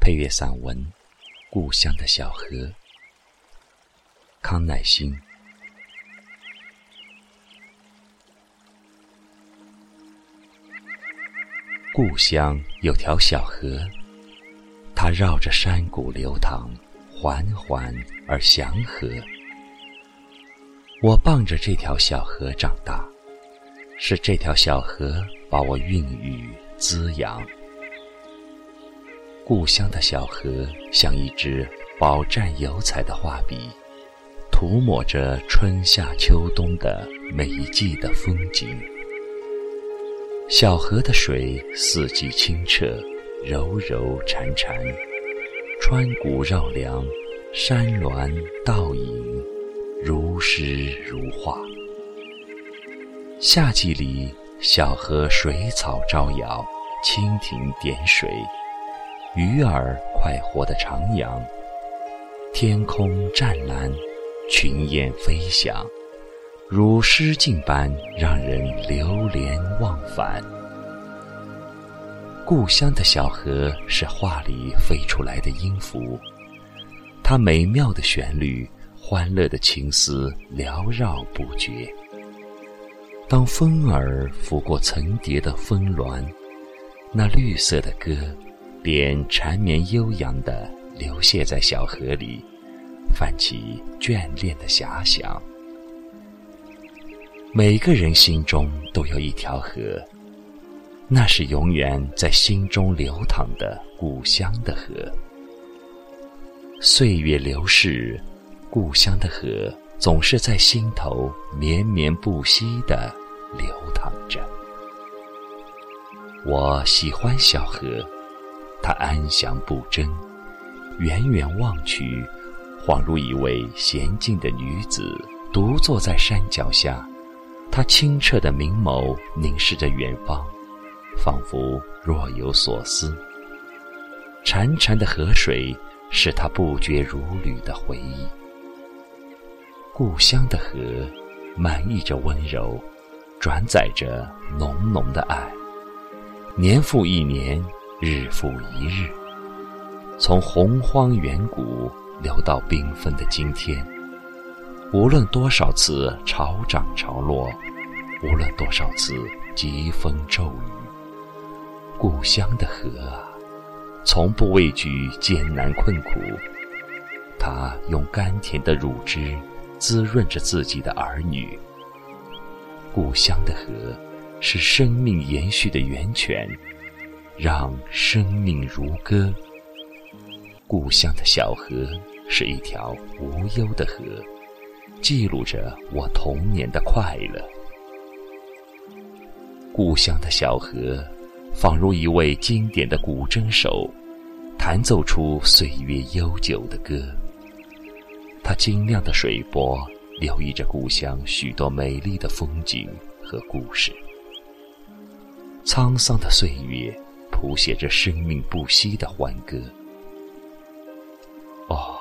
配乐散文《故乡的小河》，康乃馨。故乡有条小河，它绕着山谷流淌，缓缓而祥和。我傍着这条小河长大，是这条小河把我孕育滋养。故乡的小河像一支饱蘸油彩的画笔，涂抹着春夏秋冬的每一季的风景。小河的水四季清澈，柔柔潺潺，川谷绕梁，山峦倒影，如诗如画。夏季里，小河水草招摇，蜻蜓点水。鱼儿快活的徜徉，天空湛蓝，群雁飞翔，如诗境般让人流连忘返。故乡的小河是画里飞出来的音符，它美妙的旋律，欢乐的情思缭绕不绝。当风儿拂过层叠的峰峦，那绿色的歌。便缠绵悠扬地流泻在小河里，泛起眷恋的遐想。每个人心中都有一条河，那是永远在心中流淌的故乡的河。岁月流逝，故乡的河总是在心头绵绵不息地流淌着。我喜欢小河。他安详不争，远远望去，恍如一位娴静的女子独坐在山脚下。她清澈的明眸凝视着远方，仿佛若有所思。潺潺的河水是她不绝如缕的回忆。故乡的河，满溢着温柔，转载着浓浓的爱。年复一年。日复一日，从洪荒远古流到缤纷的今天。无论多少次潮涨潮落，无论多少次疾风骤雨，故乡的河啊，从不畏惧艰难困苦。它用甘甜的乳汁滋润着自己的儿女。故乡的河是生命延续的源泉。让生命如歌。故乡的小河是一条无忧的河，记录着我童年的快乐。故乡的小河，仿如一位经典的古筝手，弹奏出岁月悠久的歌。它晶亮的水波，留意着故乡许多美丽的风景和故事。沧桑的岁月。谱写着生命不息的欢歌。哦，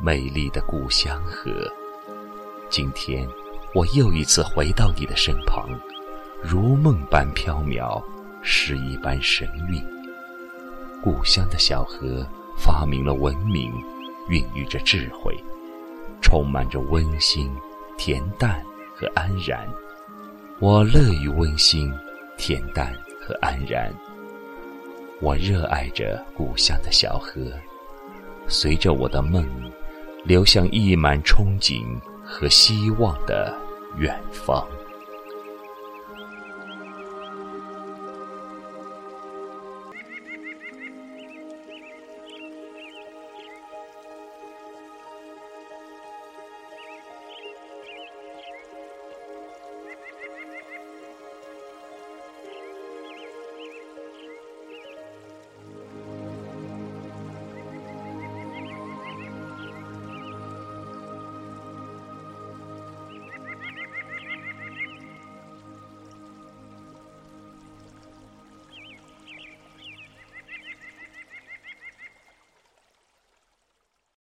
美丽的故乡河，今天我又一次回到你的身旁，如梦般飘渺，诗一般神韵。故乡的小河发明了文明，孕育着智慧，充满着温馨、恬淡和安然。我乐于温馨、恬淡和安然。我热爱着故乡的小河，随着我的梦，流向溢满憧憬和希望的远方。